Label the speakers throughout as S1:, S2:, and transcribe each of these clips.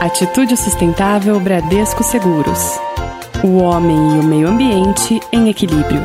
S1: Atitude Sustentável Bradesco Seguros. O homem e o meio ambiente em equilíbrio.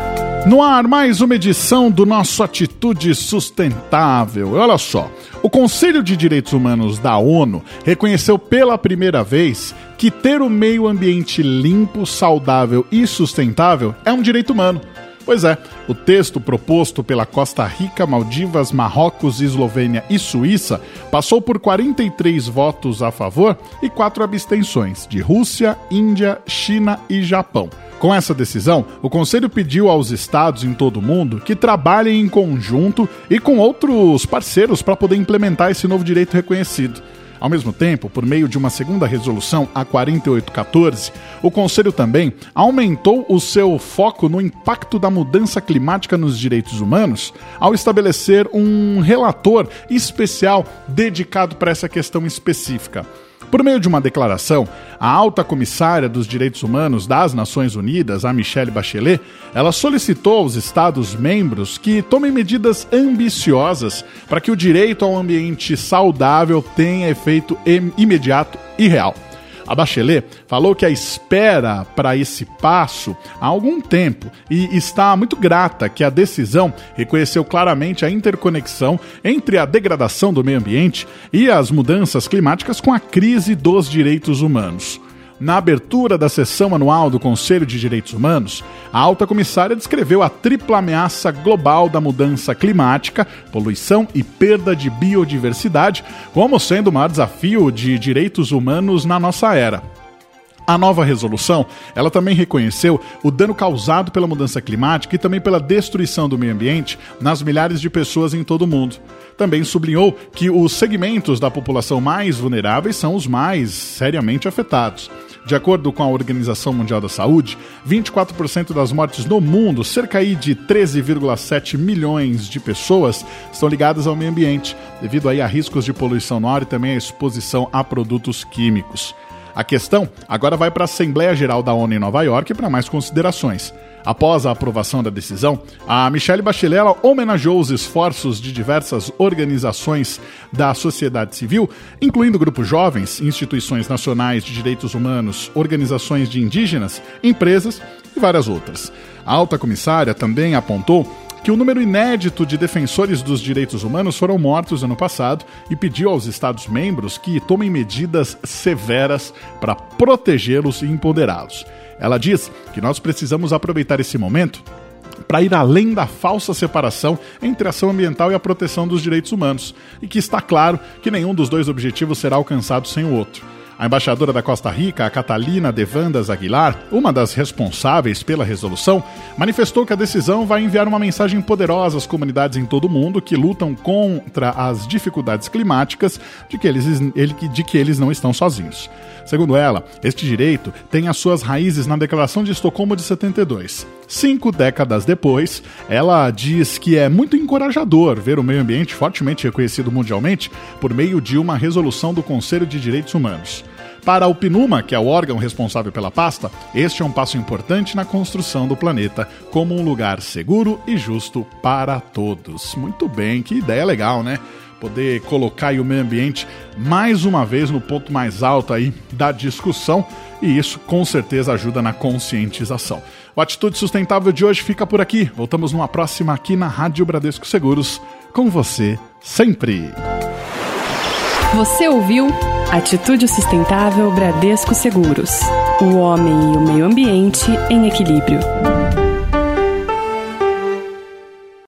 S2: No ar, mais uma edição do nosso Atitude Sustentável. Olha só, o Conselho de Direitos Humanos da ONU reconheceu pela primeira vez que ter o meio ambiente limpo, saudável e sustentável é um direito humano. Pois é, o texto proposto pela Costa Rica, Maldivas, Marrocos, Eslovênia e Suíça passou por 43 votos a favor e 4 abstenções de Rússia, Índia, China e Japão. Com essa decisão, o Conselho pediu aos estados em todo o mundo que trabalhem em conjunto e com outros parceiros para poder implementar esse novo direito reconhecido. Ao mesmo tempo, por meio de uma segunda resolução, a 4814, o Conselho também aumentou o seu foco no impacto da mudança climática nos direitos humanos ao estabelecer um relator especial dedicado para essa questão específica. Por meio de uma declaração, a alta comissária dos direitos humanos das Nações Unidas, a Michelle Bachelet, ela solicitou aos Estados-membros que tomem medidas ambiciosas para que o direito ao ambiente saudável tenha efeito imediato e real. A Bachelet falou que a espera para esse passo há algum tempo e está muito grata que a decisão reconheceu claramente a interconexão entre a degradação do meio ambiente e as mudanças climáticas com a crise dos direitos humanos. Na abertura da sessão anual do Conselho de Direitos Humanos, a alta comissária descreveu a tripla ameaça global da mudança climática, poluição e perda de biodiversidade como sendo o maior desafio de direitos humanos na nossa era. A nova resolução, ela também reconheceu o dano causado pela mudança climática e também pela destruição do meio ambiente nas milhares de pessoas em todo o mundo. Também sublinhou que os segmentos da população mais vulneráveis são os mais seriamente afetados. De acordo com a Organização Mundial da Saúde, 24% das mortes no mundo, cerca de 13,7 milhões de pessoas, estão ligadas ao meio ambiente, devido aí a riscos de poluição no ar e também a exposição a produtos químicos. A questão agora vai para a Assembleia Geral da ONU em Nova York para mais considerações. Após a aprovação da decisão, a Michelle Bachelet homenageou os esforços de diversas organizações da sociedade civil, incluindo grupos jovens, instituições nacionais de direitos humanos, organizações de indígenas, empresas e várias outras. A alta comissária também apontou que o número inédito de defensores dos direitos humanos foram mortos ano passado e pediu aos Estados-membros que tomem medidas severas para protegê-los e empoderá-los. Ela diz que nós precisamos aproveitar esse momento para ir além da falsa separação entre a ação ambiental e a proteção dos direitos humanos, e que está claro que nenhum dos dois objetivos será alcançado sem o outro. A embaixadora da Costa Rica, a Catalina Devandas Aguilar, uma das responsáveis pela resolução, manifestou que a decisão vai enviar uma mensagem poderosa às comunidades em todo o mundo que lutam contra as dificuldades climáticas de que eles, de que eles não estão sozinhos. Segundo ela, este direito tem as suas raízes na Declaração de Estocolmo de 72. Cinco décadas depois, ela diz que é muito encorajador ver o meio ambiente fortemente reconhecido mundialmente por meio de uma resolução do Conselho de Direitos Humanos. Para o PNUMA, que é o órgão responsável pela pasta, este é um passo importante na construção do planeta como um lugar seguro e justo para todos. Muito bem, que ideia legal, né? Poder colocar o meio ambiente mais uma vez no ponto mais alto aí da discussão e isso com certeza ajuda na conscientização. O Atitude Sustentável de hoje fica por aqui. Voltamos numa próxima aqui na Rádio Bradesco Seguros. Com você sempre.
S1: Você ouviu Atitude Sustentável Bradesco Seguros. O homem e o meio ambiente em equilíbrio.